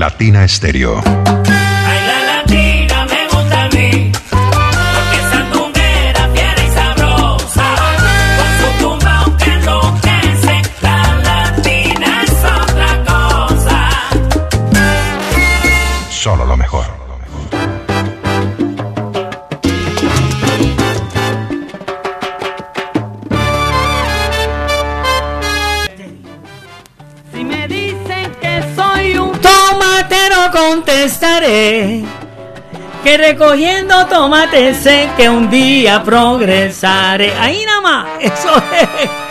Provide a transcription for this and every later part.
Latina Estéreo. Contestaré que recogiendo tomates sé que un día progresaré. Ahí nada más, eso es.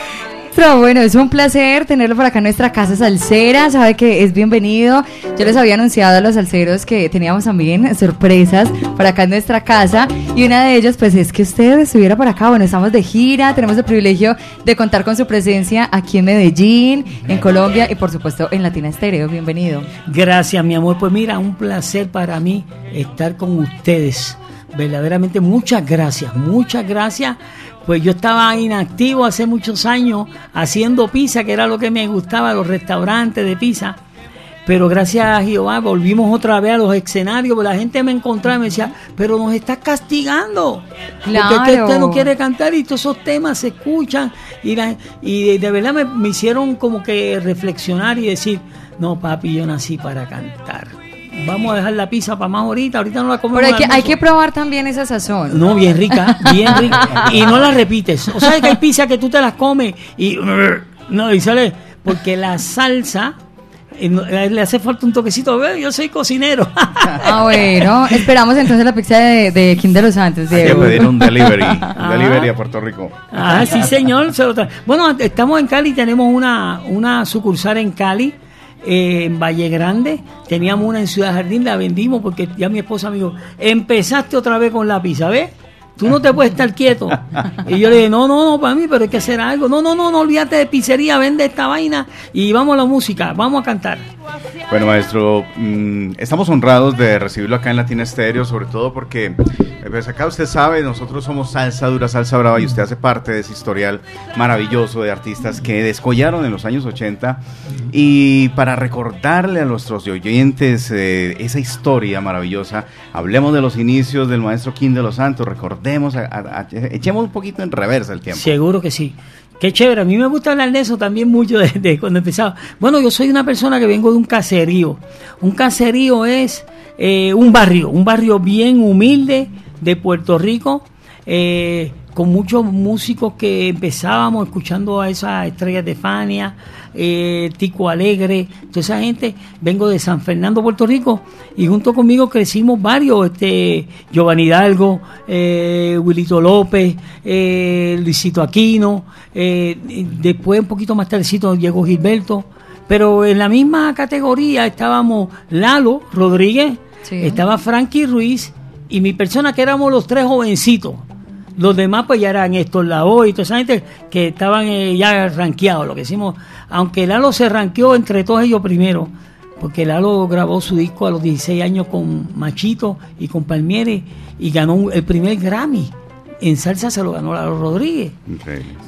Pero bueno, es un placer tenerlo por acá en nuestra casa salsera. Sabe que es bienvenido. Yo les había anunciado a los salseros que teníamos también sorpresas por acá en nuestra casa. Y una de ellas, pues, es que usted estuviera por acá. Bueno, estamos de gira. Tenemos el privilegio de contar con su presencia aquí en Medellín, en Colombia y, por supuesto, en Latina Estéreo. Bienvenido. Gracias, mi amor. Pues mira, un placer para mí estar con ustedes. Verdaderamente, muchas gracias, muchas gracias. Pues yo estaba inactivo hace muchos años haciendo pizza, que era lo que me gustaba, los restaurantes de pizza. Pero gracias a Jehová volvimos otra vez a los escenarios, porque la gente me encontraba y me decía, pero nos estás castigando. Porque Claro. usted no quiere cantar y todos esos temas se escuchan. Y, la- y de, de verdad me, me hicieron como que reflexionar y decir, no papi, yo nací para cantar. Vamos a dejar la pizza para más ahorita, ahorita no la comemos. Pero hay que, hay almuerzo". que probar también esa sazón. No, bien rica, bien rica. Y no la repites. O sea, que hay pizza que tú te las comes y. No, y sale. Porque la salsa. eh, eh, Le hace falta un toquecito. Yo soy cocinero. Ah, bueno. Esperamos entonces la pizza de, de Kim de los Santos. Hay que pedir un delivery, un delivery a Puerto Rico. Ah, sí, señor. se lo tra- Bueno, estamos en Cali, tenemos una, una sucursal en Cali, eh, en Valle Grande. Teníamos una en Ciudad Jardín, la vendimos porque ya mi esposa me dijo, empezaste otra vez con la pizza, ¿ves? Tú no te puedes estar quieto. Y yo le dije, no, no, no, para mí, pero hay que hacer algo. No, no, no, no olvídate de pizzería, vende esta vaina y vamos a la música, vamos a cantar. Bueno, maestro, mm, estamos honrados de recibirlo acá en Latina Estéreo, sobre todo porque, pues acá usted sabe, nosotros somos salsa dura, salsa brava, y usted hace parte de ese historial maravilloso de artistas que descollaron en los años 80. Y para recordarle a nuestros oyentes eh, esa historia maravillosa, hablemos de los inicios del maestro Kim de los Santos, recordemos, echemos un poquito en reversa el tiempo. Seguro que sí. Qué chévere. A mí me gusta hablar de eso también mucho desde cuando empezaba. Bueno, yo soy una persona que vengo de un caserío. Un caserío es eh, un barrio, un barrio bien humilde de Puerto Rico, eh, con muchos músicos que empezábamos escuchando a esas estrellas de Fania, eh, Tico Alegre, toda esa gente. Vengo de San Fernando, Puerto Rico, y junto conmigo crecimos varios, este Giovanni Hidalgo, eh, Wilito López, eh, Luisito Aquino, después un poquito más tardecito llegó Gilberto, pero en la misma categoría estábamos Lalo Rodríguez, Sí. estaba Frankie Ruiz y mi persona que éramos los tres jovencitos. Los demás pues ya eran estos Lavoe y toda esa gente que estaban eh, ya rankeados, lo que decimos, aunque Lalo se ranqueó entre todos ellos primero, porque Lalo grabó su disco a los 16 años con Machito y con Palmieri y ganó el primer Grammy. En salsa se lo ganó Lalo Rodríguez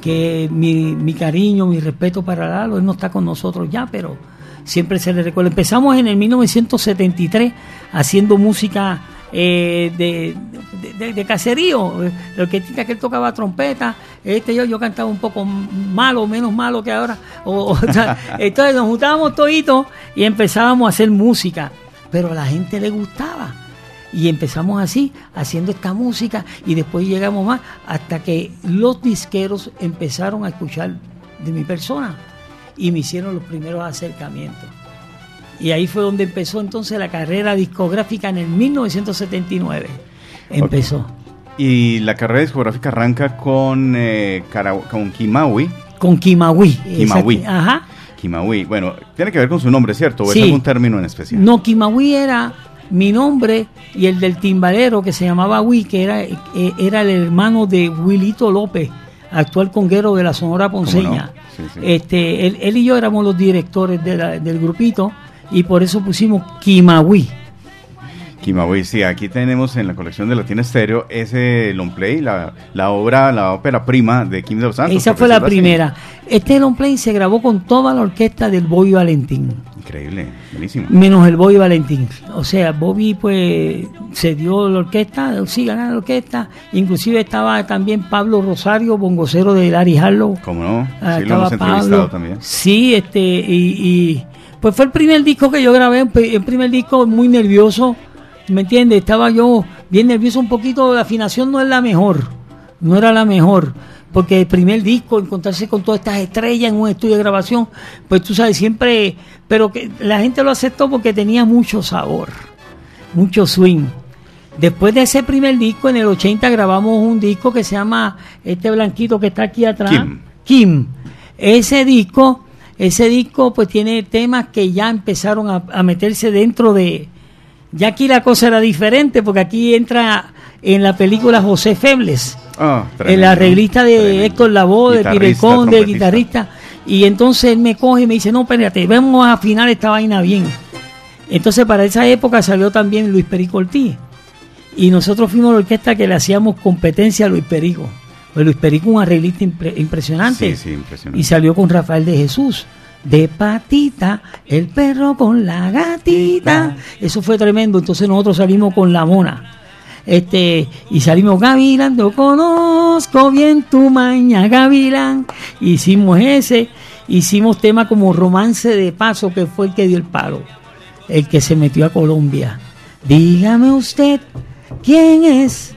que mi, mi cariño, mi respeto para Lalo, él no está con nosotros ya, pero siempre se le recuerda. Empezamos en el 1973 haciendo música eh, de, de, de- caserío, eh, orquestita que él tocaba trompeta, este yo, yo cantaba un poco malo, menos malo que ahora, o, o sea, entonces nos juntábamos toditos y empezábamos a hacer música, pero a la gente le gustaba. Y empezamos así, haciendo esta música, y después llegamos más, hasta que los disqueros empezaron a escuchar de mi persona y me hicieron los primeros acercamientos. Y ahí fue donde empezó entonces la carrera discográfica en el 1979. Empezó. Y la carrera discográfica arranca con, eh, con Kimawi. Con Kimawi. Kimawi. Ajá. Kimawi. Bueno, tiene que ver con su nombre, ¿cierto? ¿O Sí. es algún término en especial? No, Kimawi era mi nombre y el del timbalero que se llamaba Wi, que era, eh, era el hermano de Wilito López, actual conguero de la Sonora Ponceña. no? Sí, sí. Este, él, él y yo éramos los directores de la- del grupito y por eso pusimos Kimawi. Kimawi, sí, aquí tenemos en la colección de Latina Estéreo ese long play, la, la obra, la ópera prima de Kim de los Santos. Esa fue la así. primera. Este long play se grabó con toda la orquesta del Bobby Valentín, Increíble, buenísimo. menos el Bobby Valentín. O sea, Bobby pues se dio la orquesta, sí, ganaron la orquesta. Inclusive estaba también Pablo Rosario, bongocero de Larry Harlow. ¿Cómo no? Sí, lo hemos entrevistado Pablo. también. Sí, este, y, y, pues fue el primer disco que yo grabé, el primer disco muy nervioso, ¿me entiendes? Estaba yo bien nervioso un poquito, la afinación no es la mejor, no era la mejor, porque el primer disco, encontrarse con todas estas estrellas en un estudio de grabación, pues tú sabes, siempre, pero que la gente lo aceptó porque tenía mucho sabor, mucho swing. Después de ese primer disco, en el 80 grabamos un disco que se llama este blanquito que está aquí atrás. Kim. Kim. Ese disco, ese disco pues tiene temas que ya empezaron a, a meterse dentro de... Ya aquí la cosa era diferente porque aquí entra en la película José Febles, el tremendo, arreglista de tremendo. Héctor Lavoe, de Pirecón, de trompetista. guitarrista. Y entonces él me coge y me dice, no, espérate, vamos a afinar esta vaina bien. Entonces para esa época salió también Luis Perico Ortiz. Y nosotros fuimos la orquesta que le hacíamos competencia a Luis Perico. Pues Luis Perico un arreglista impre- impresionante. Sí, sí, impresionante. Y salió con Rafael de Jesús. De patita, el perro con la gatita. Eso fue tremendo. Entonces nosotros salimos con la mona. Este, y salimos Gavilán, yo conozco bien tu maña, Gavilán. Hicimos ese, hicimos temas como Romance de Paso, que fue el que dio el palo, el que se metió a Colombia. Dígame usted, ¿quién es?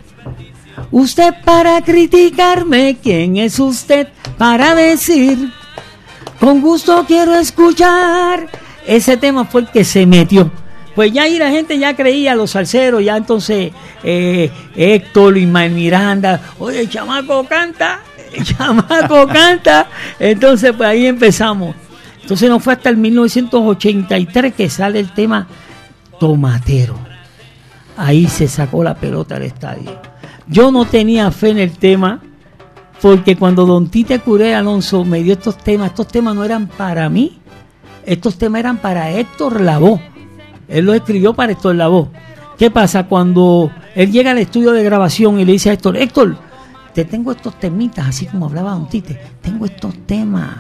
Usted para criticarme, ¿quién es usted para decir? Con gusto quiero escuchar. Ese tema fue el que se metió. Pues ya ahí la gente ya creía, los salseros, ya entonces eh, Héctor, Ismael Miranda, oye, el chamaco canta, el chamaco canta. Entonces, pues ahí empezamos. Entonces no fue hasta el 1983 que sale el tema Tomatero. Ahí se sacó la pelota del estadio. Yo no tenía fe en el tema, porque cuando Don Tite Curé Alonso me dio estos temas, estos temas no eran para mí, estos temas eran para Héctor Lavoe. Él los escribió para Héctor Lavoe. ¿Qué pasa? Cuando él llega al estudio de grabación y le dice a Héctor, Héctor, te tengo estos temitas, así como hablaba Don Tite, tengo estos temas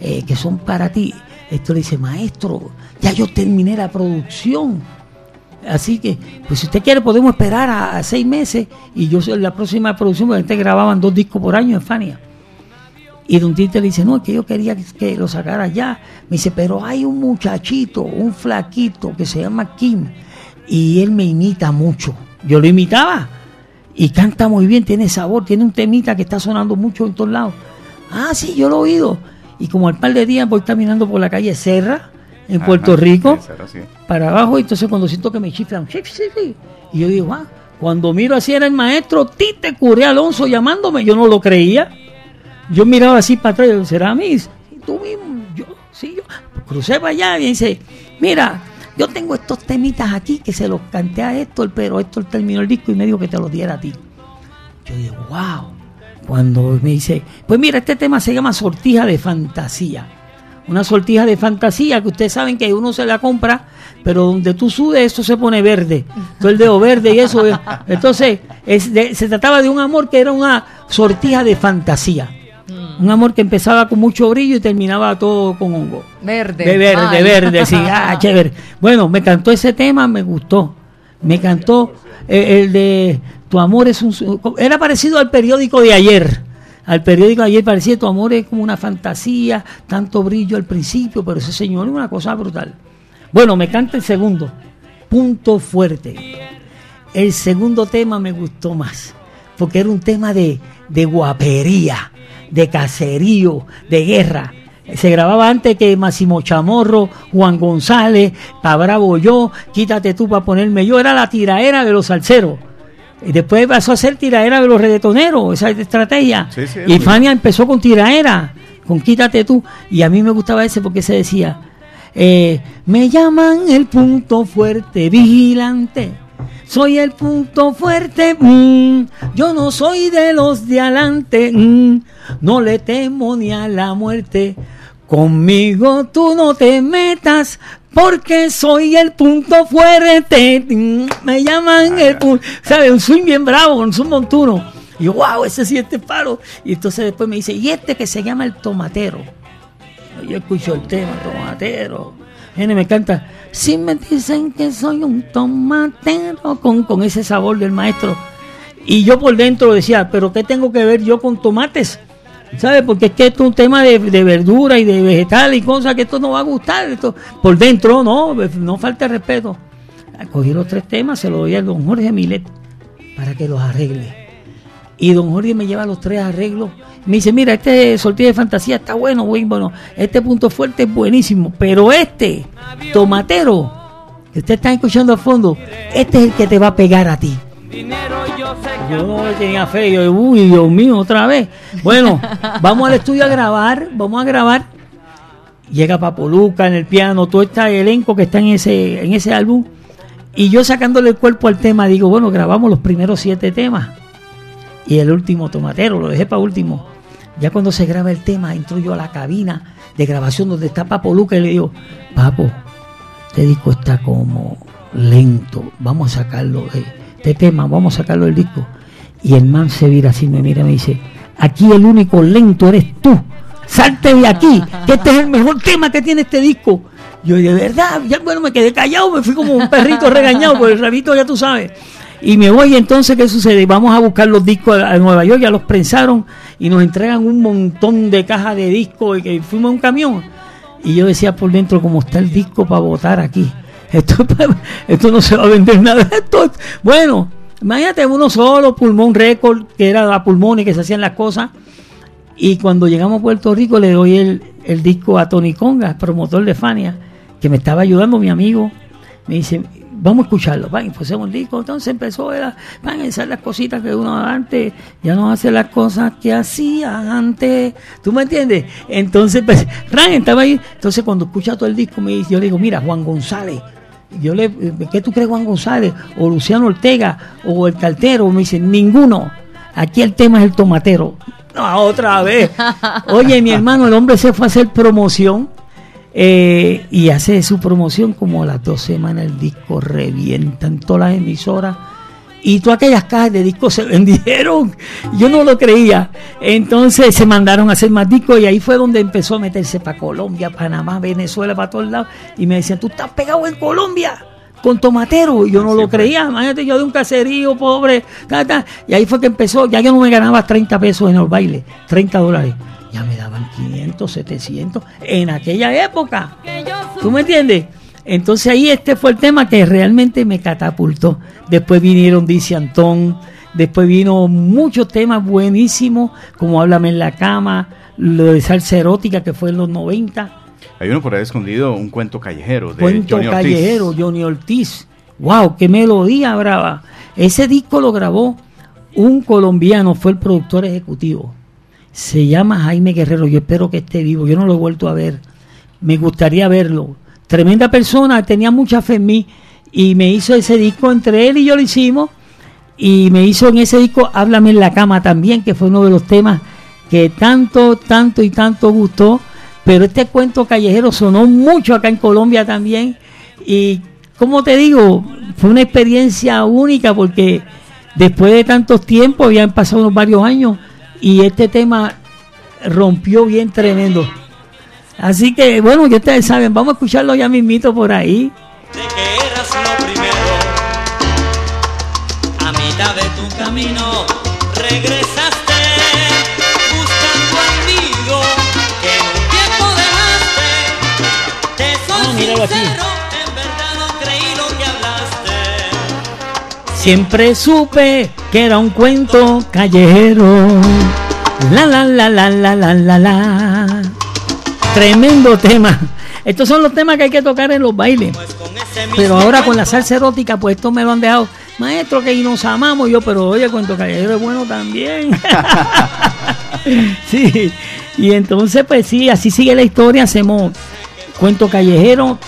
eh, que son para ti. Héctor le dice, maestro, ya yo terminé la producción. Así que, pues si usted quiere, podemos esperar a, seis meses y yo la próxima producción, porque antes grababan dos discos por año en Fania. Y Don Tite le dice, no, es que yo quería que, que lo sacara ya. Me dice, pero hay un muchachito, un flaquito que se llama Kim y él me imita mucho. Yo lo imitaba y canta muy bien, tiene sabor, tiene un temita que está sonando mucho en todos lados. Ah, sí, yo lo he oído. Y como al par de días voy caminando por la calle Serra, en Ajá, Puerto Rico, para abajo, y entonces cuando siento que me chiflan, y yo digo, ah, cuando miro así era el maestro Tite Curé Alonso llamándome, yo no lo creía. Yo miraba así para atrás, y yo, ¿será a mí? "Sí, Tú mismo, yo, sí, yo. Crucé para allá y dice, mira, yo tengo estos temitas aquí que se los canté a Héctor, pero Héctor terminó el disco y me dijo que te los diera a ti. Yo dije, wow. Cuando me dice, pues mira, este tema se llama Sortija de Fantasía. Una sortija de fantasía que ustedes saben que uno se la compra, pero donde tú sudes, esto se pone verde. Todo el dedo verde y eso. eh. Entonces, es de- se trataba de un amor que era una sortija de fantasía. Un amor que empezaba con mucho brillo y terminaba todo con hongo. Verde. De verde, Ay. verde, sí, ah, chévere. Bueno, me cantó ese tema, me gustó. Me cantó eh, el de Tu amor es un... Era parecido al periódico de ayer. Al periódico ayer parecía Tu amor es como una fantasía, tanto brillo al principio, pero ese señor es una cosa brutal. Bueno, me canta el segundo. Punto fuerte. El segundo tema me gustó más, porque era un tema de, de guapería, de caserío, de guerra. Se grababa antes que Máximo Chamorro, Juan González, Pa' Bravo yo, Quítate tú para ponerme yo, era la tiraera de los salseros. Y después pasó a ser tiraera de los reggaetoneros, esa estrategia. Sí, sí, y Fania empezó con tiraera, con Quítate tú. Y a mí me gustaba ese porque se decía, eh, me llaman el punto fuerte, vigilante. Soy el punto fuerte, mm, yo no soy de los de adelante, mm, no le temo ni a la muerte. Conmigo tú no te metas, porque soy el punto fuerte. Me llaman el punto. ¿Sabes? Un swing bien bravo, con un montuno. Y yo, wow, ese sí este paro. Y entonces después me dice, y este que se llama el tomatero. Yo escucho el tema, tomatero. Viene, me canta, si me dicen que soy un tomatero, con, con ese sabor del maestro. Y yo por dentro decía, pero ¿qué tengo que ver yo con tomates? ¿Sabes? Porque es que esto es un tema de, de verdura y de vegetal y cosas que esto no va a gustar. Esto, por dentro, no, no falta respeto. Cogí los tres temas, se los doy a don Jorge Milet para que los arregle. Y don Jorge me lleva los tres arreglos. Me dice, mira, este sorteo de fantasía está bueno, güey, bueno, este punto fuerte es buenísimo, pero este, tomatero, que usted está escuchando a fondo, este es el que te va a pegar a ti. Yo no tenía fe, yo, uy, Dios mío, otra vez. Bueno, vamos al estudio a grabar, vamos a grabar. Llega Papoluca en el piano, todo este elenco que está en ese, en ese álbum. Y yo sacándole el cuerpo al tema, digo, bueno, grabamos los primeros siete temas. Y el último tomatero, lo dejé para último. Ya cuando se graba el tema, entro yo a la cabina de grabación donde está Papo Luca y le digo, Papo, este disco está como lento, vamos a sacarlo de este tema, vamos a sacarlo del disco. Y el man se vira así, me mira y me dice, aquí el único lento eres tú, salte de aquí, que este es el mejor tema que tiene este disco. Yo de verdad, ya bueno, me quedé callado, me fui como un perrito regañado, por el rabito ya tú sabes. Y me voy entonces, ¿qué sucede? Vamos a buscar los discos a Nueva York, ya los prensaron y nos entregan un montón de cajas de discos y que fuimos a un camión. Y yo decía por dentro, ¿cómo está el disco para votar aquí? Esto, esto no se va a vender nada. Esto, bueno, imagínate uno solo, Pulmón Record, que era la pulmón y que se hacían las cosas. Y cuando llegamos a Puerto Rico le doy el, el disco a Tony Conga, promotor de Fania, que me estaba ayudando mi amigo. Me dice, vamos a escucharlo, van, pusimos un disco, entonces empezó van a hacer las cositas que uno antes, ya no hace las cosas que hacía antes, ¿tú me entiendes? Entonces, pues, Ran estaba ahí, entonces cuando escucha todo el disco, me dice, yo le digo, mira, Juan González, yo le, ¿qué tú crees Juan González? O Luciano Ortega, o el cartero, me dice, ninguno, aquí el tema es el tomatero. No, otra vez. Oye, mi hermano, el hombre se fue a hacer promoción eh, y hace su promoción como a las dos semanas el disco revienta en todas las emisoras y todas aquellas cajas de discos se vendieron. Yo no lo creía. Entonces se mandaron a hacer más discos y ahí fue donde empezó a meterse para Colombia, Panamá, Venezuela, para todos lados. Y me decían, tú estás pegado en Colombia con tomatero. Y yo no lo creía. Imagínate, yo de un caserío pobre. Y ahí fue que empezó. Ya yo no me ganaba 30 pesos en el baile, 30 dólares ya me daban 500, 700 en aquella época. ¿Tú me entiendes? Entonces ahí este fue el tema que realmente me catapultó. Después vinieron Dice Antón, después vino muchos temas buenísimos, como Háblame en la cama, lo de salsa erótica que fue en los 90. Hay uno por ahí escondido, un cuento callejero de cuento Johnny callejero, Ortiz. Johnny Ortiz. ¡Wow! ¡Qué melodía brava! Ese disco lo grabó un colombiano, fue el productor ejecutivo se llama Jaime Guerrero. Yo espero que esté vivo. Yo no lo he vuelto a ver. Me gustaría verlo. Tremenda persona, tenía mucha fe en mí y me hizo ese disco. Entre él y yo lo hicimos. Y me hizo en ese disco Háblame en la cama también, que fue uno de los temas que tanto, tanto y tanto gustó. Pero este cuento callejero sonó mucho acá en Colombia también. Y como te digo, fue una experiencia única porque después de tantos tiempos, ya han pasado unos varios años, y este tema rompió bien tremendo. Así que, bueno, ya ustedes saben, vamos a escucharlo ya mismito por ahí. De que eras lo primero, a mitad de tu camino regresaste buscando amigo que en un tiempo dejaste. Te soy Ah, míralo aquí. sincero, en verdad no creí lo que hablaste. Siempre supe que era un cuento callejero. La la la la la la la la. Tremendo tema. Estos son los temas que hay que tocar en los bailes. Pero ahora con la salsa erótica, pues esto me lo han dejado. Maestro, que nos amamos yo, pero oye, cuento callejero es bueno también. sí. Y entonces, pues sí, así sigue la historia. Hacemos cuento callejero.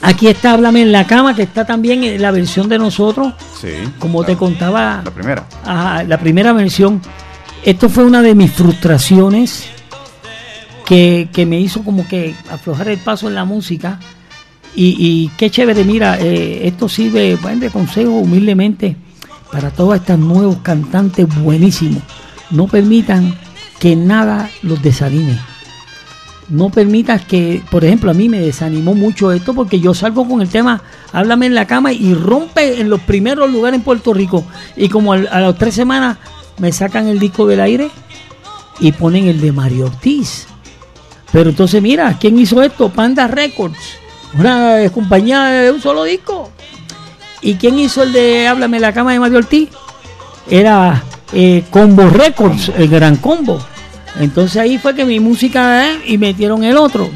Aquí está Háblame en la cama, que está también en la versión de nosotros. Sí. Como la- te contaba, La primera. Ajá, la primera versión. Esto fue una de mis frustraciones que, me hizo como que aflojar el paso en la música. Y, qué chévere, mira, eh, esto sirve bueno, de consejo humildemente para todos estos nuevos cantantes buenísimos. No permitan que nada los desanime. No permitas que, por ejemplo, a mí me desanimó mucho esto porque yo salgo con el tema Háblame en la cama y rompe en los primeros lugares en Puerto Rico. Y como a las tres semanas me sacan el disco del aire y ponen el de Mario Ortiz. Pero entonces mira, ¿quién hizo esto? Panda Records, una compañía de un solo disco. ¿Y quién hizo el de Háblame la cama de Mario Ortiz? Era eh, Combo Records, el gran combo. Entonces ahí fue que mi música eh, y metieron el otro.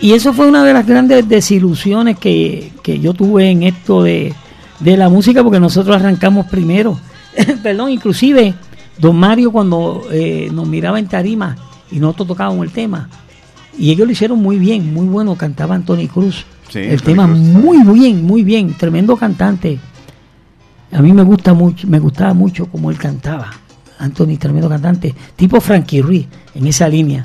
Y eso fue una de las grandes desilusiones que, que yo tuve en esto de, de la música, porque nosotros arrancamos primero. Perdón, inclusive Don Mario cuando eh, nos miraba en tarima y nosotros tocábamos el tema, y ellos lo hicieron muy bien, muy bueno, cantaba Anthony Cruz. Sí, el tema Cruz. muy bien, muy bien, tremendo cantante. A mí me gusta mucho, me gustaba mucho como él cantaba. Anthony, tremendo cantante, tipo Frankie Ruiz, en esa línea.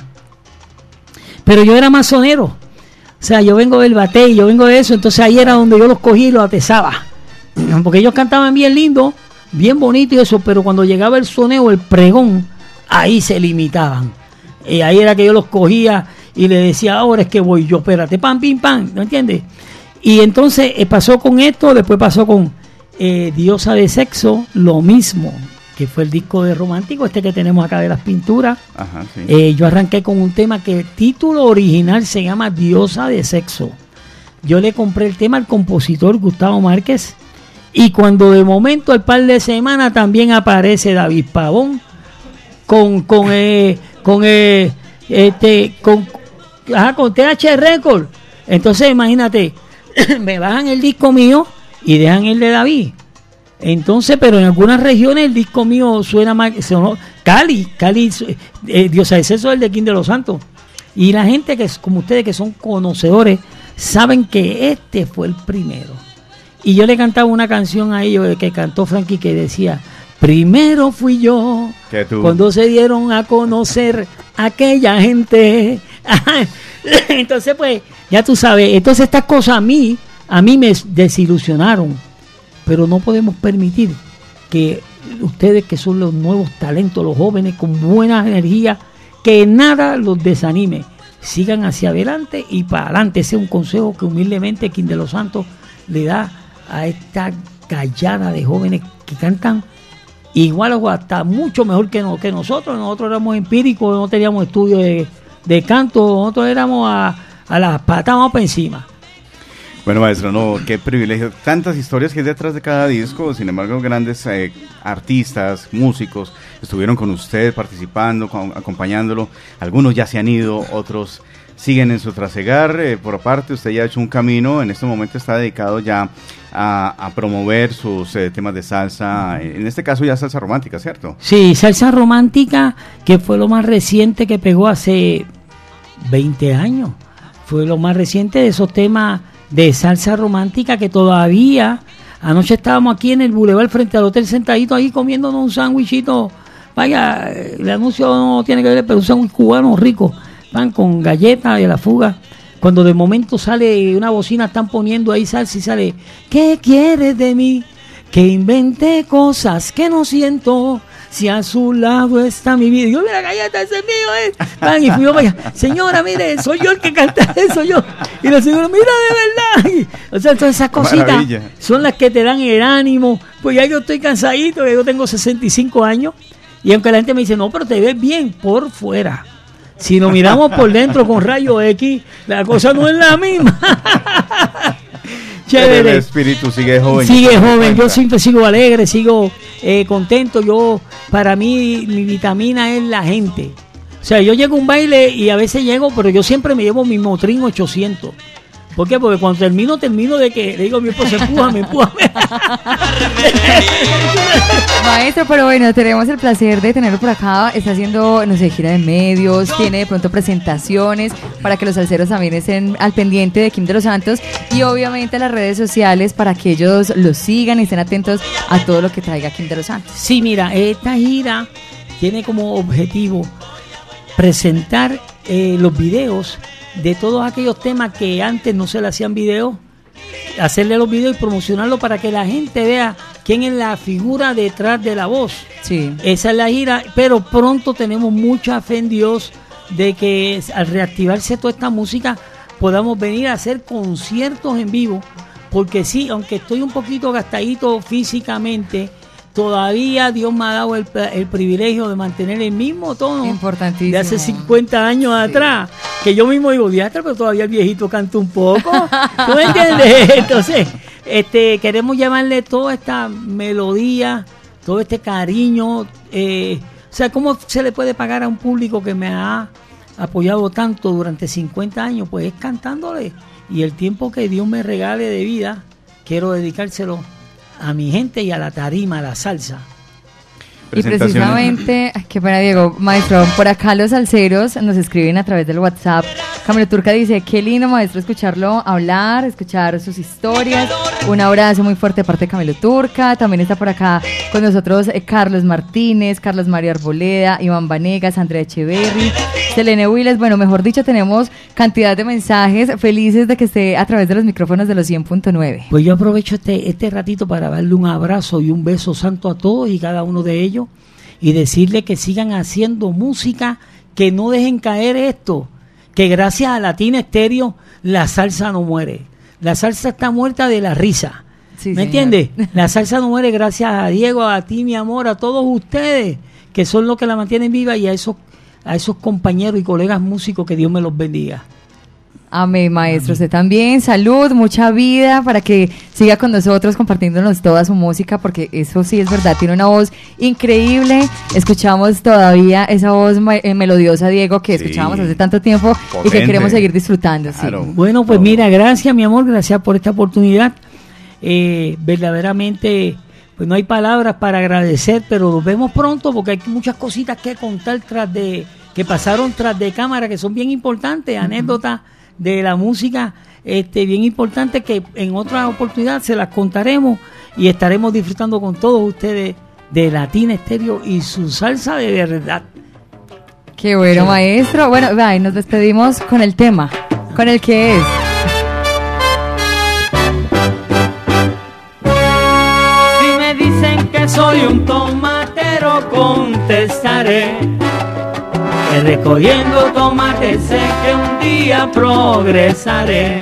Pero yo era masonero. O sea, yo vengo del batey, yo vengo de eso, entonces ahí era donde yo los cogí y los atesaba. Porque ellos cantaban bien lindo, bien bonito y eso, pero cuando llegaba el soneo, el pregón, ahí se limitaban. Y ahí era que yo los cogía y le decía, ahora es que voy yo, espérate, pam, pim, pam, ¿no entiendes? Y entonces eh, pasó con esto, después pasó con eh, Diosa de Sexo, lo mismo, que fue el disco de romántico, este que tenemos acá de las pinturas. Ajá, sí. Eh, yo arranqué con un tema que el título original se llama Diosa de Sexo. Yo le compré el tema al compositor Gustavo Márquez y cuando de momento al par de semanas también aparece David Pavón con con eh, con eh, este con ajá, con TH Record. Entonces imagínate, me bajan el disco mío y dejan el de David. Entonces, pero en algunas regiones el disco mío suena más. sonó- Cali, Cali, eh, Dios es eso es el de King de los Santos. Y la gente que es como ustedes, que son conocedores, saben que este fue el primero. Y yo le cantaba una canción a ellos que cantó Frankie que decía: Primero fui yo, Que tú. cuando se dieron a conocer aquella gente. Entonces, pues, ya tú sabes, entonces estas cosas a mí, a mí me desilusionaron pero no podemos permitir que ustedes que son los nuevos talentos, los jóvenes con buena energía, que nada los desanime, sigan hacia adelante y para adelante. Ese es un consejo que humildemente Quien de los Santos le da a esta callada de jóvenes que cantan igual o hasta mucho mejor que, no- que nosotros. Nosotros éramos empíricos, no teníamos estudio de, de canto, nosotros éramos a, a las patas vamos para encima. Bueno, maestro, no, qué privilegio. Tantas historias que hay detrás de cada disco. Sin embargo, grandes eh, artistas, músicos estuvieron con usted participando, acompañándolo. Algunos ya se han ido, otros siguen en su trasegar. Eh, por aparte, usted ya ha hecho un camino. En este momento está dedicado ya a, promover sus eh, temas de salsa. En este caso, ya salsa romántica, ¿cierto? Sí, salsa romántica, que fue lo más reciente que pegó hace 20 años. Fue lo más reciente de esos temas de salsa romántica que todavía. Anoche estábamos aquí en el Boulevard frente al hotel sentadito ahí comiéndonos un sándwichito. Vaya, el anuncio no tiene que ver, pero un sándwich cubano rico. Van con galletas de la fuga. Cuando de momento sale una bocina, están poniendo ahí salsa y sale, ¿qué quieres de mí? Que invente cosas que no siento. Si a su lado está mi vida. Y yo, mira, galleta, ese es mío, eh. Van, y fui yo, vaya, señora, mire, soy yo el que canta eso, yo. Y la señora, mira, de verdad. Y, o sea, todas esas cositas Maravilla. son las que te dan el ánimo. Pues ya yo estoy cansadito, ya yo tengo 65 años. Y aunque la gente me dice, no, pero te ves bien por fuera. Si nos miramos por dentro con rayo X, la cosa no es la misma. Pero El Chévere. espíritu sigue joven. Sigue joven, yo siempre sigo alegre, sigo eh, contento. Yo, para mí, mi vitamina es la gente. O sea, yo llego a un baile y a veces llego, pero yo siempre me llevo mi Motrin 800. ¿Por qué? Porque cuando termino, termino de que le digo a mi esposa, empújame, empújame. Maestro, pero bueno, tenemos el placer de tenerlo por acá. Está haciendo, no sé, gira de medios, tiene de pronto presentaciones para que los salseros también estén al pendiente de Kim de los Santos y obviamente las redes sociales para que ellos los sigan y estén atentos a todo lo que traiga Kim de los Santos. Sí, mira, esta gira tiene como objetivo presentar eh, los videos de todos aquellos temas que antes no se le hacían videos, hacerle los videos y promocionarlo para que la gente vea quién es la figura detrás de la voz. Sí. Esa es la gira, pero pronto tenemos mucha fe en Dios de que al reactivarse toda esta música podamos venir a hacer conciertos en vivo, porque sí, aunque estoy un poquito gastadito físicamente, todavía Dios me ha dado el, el privilegio de mantener el mismo tono Importantísimo. de hace 50 años atrás, que yo mismo digo, diastra, pero todavía el viejito canta un poco. ¿Tú me entiendes? Entonces, este, queremos llamarle toda esta melodía, todo este cariño. eh, o sea, ¿cómo se le puede pagar a un público que me ha apoyado tanto durante 50 años? Pues es cantándole. Y el tiempo que Dios me regale de vida, quiero dedicárselo a mi gente y a la tarima, a la salsa. Y precisamente, qué pena Diego, maestro, por acá los salseros nos escriben a través del WhatsApp. Camilo Turca dice, qué lindo maestro escucharlo hablar, escuchar sus historias. Un abrazo muy fuerte de parte de Camilo Turca. También está por acá con nosotros eh, Carlos Martínez, Carlos Mario Arboleda, Iván Vanegas, Andrea Echeverry, Selene Willes. Bueno, mejor dicho, tenemos cantidad de mensajes felices de que esté a través de los micrófonos de los 100.9. Pues yo aprovecho este, este ratito para darle un abrazo y un beso santo a todos y cada uno de ellos y decirle que sigan haciendo música, que no dejen caer esto, que gracias a Latina Estéreo la salsa no muere. La salsa está muerta de la risa. Sí, ¿Me entiendes? La salsa no muere gracias a Diego, a ti, mi amor, a todos ustedes, que son los que la mantienen viva y a esos, a esos compañeros y colegas músicos que Dios me los bendiga. Amén, maestro. Usted también. Salud, mucha vida para que siga con nosotros compartiéndonos toda su música, porque eso sí es verdad. Tiene una voz increíble. Escuchamos todavía esa voz eh, melodiosa, Diego, que Sí. escuchábamos hace tanto tiempo y que queremos seguir disfrutando. sí. Bueno, pues Todo. mira, gracias mi amor, gracias por esta oportunidad. Eh, verdaderamente, pues no hay palabras para agradecer, pero nos vemos pronto porque hay muchas cositas que contar tras de que pasaron tras de cámara que son bien importantes, anécdotas de la música, este bien importantes que en otra oportunidad se las contaremos y estaremos disfrutando con todos ustedes de Latina Estéreo y su salsa de verdad. Qué bueno, maestro. Bueno, y nos despedimos con el tema, con el que es. Soy un tomatero, contestaré que recogiendo tomates sé que un día progresaré.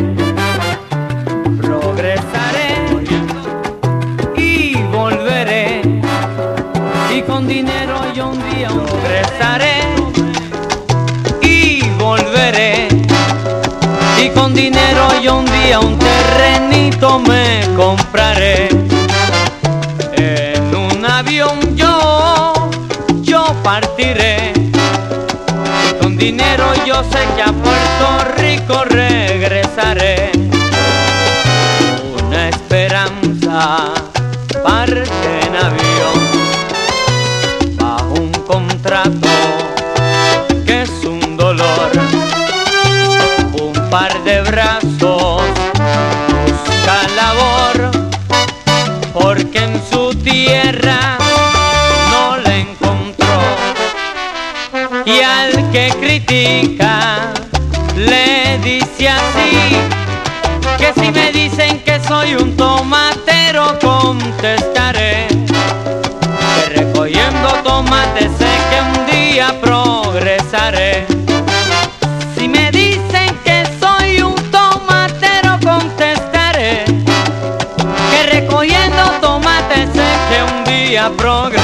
Progresaré y volveré. Y con dinero yo un día progresaré y volveré. Y con dinero yo un día un terrenito me compraré. Dinero yo sé que a Puerto Rico contestaré. Que recogiendo tomates sé que un día progresaré. Si me dicen que soy un tomatero contestaré. Que recogiendo tomates sé que un día progresaré.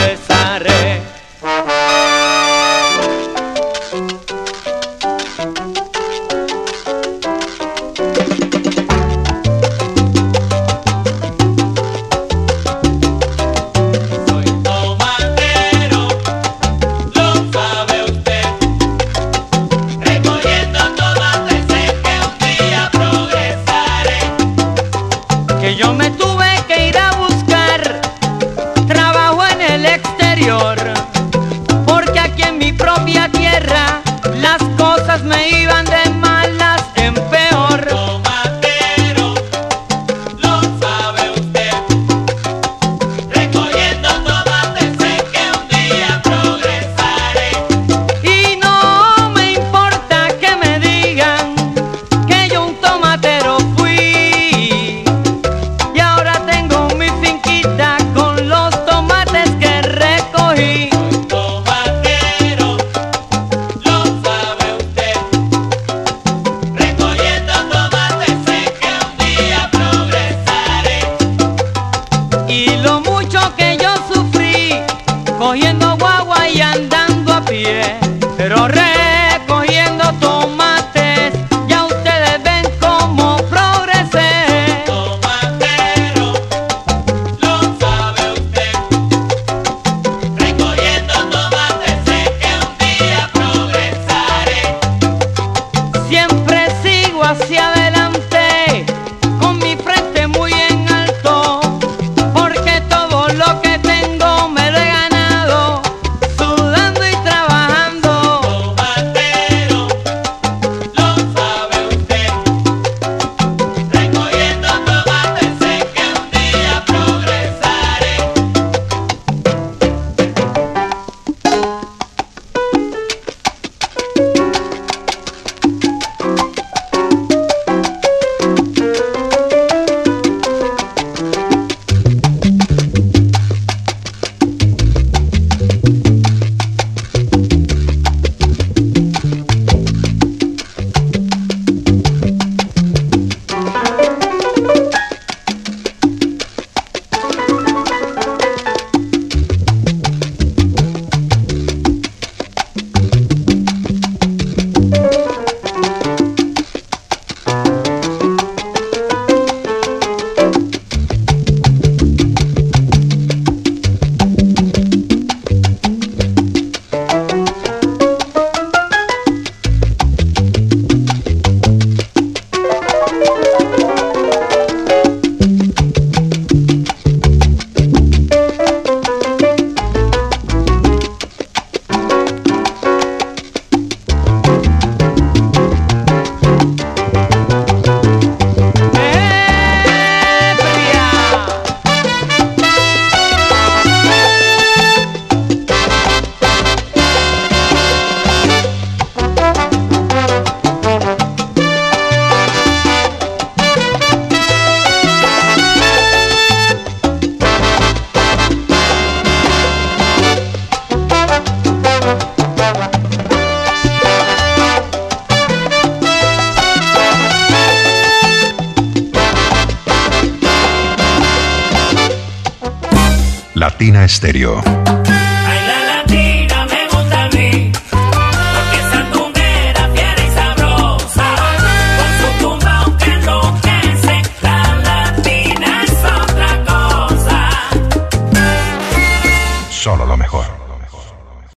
Estéreo.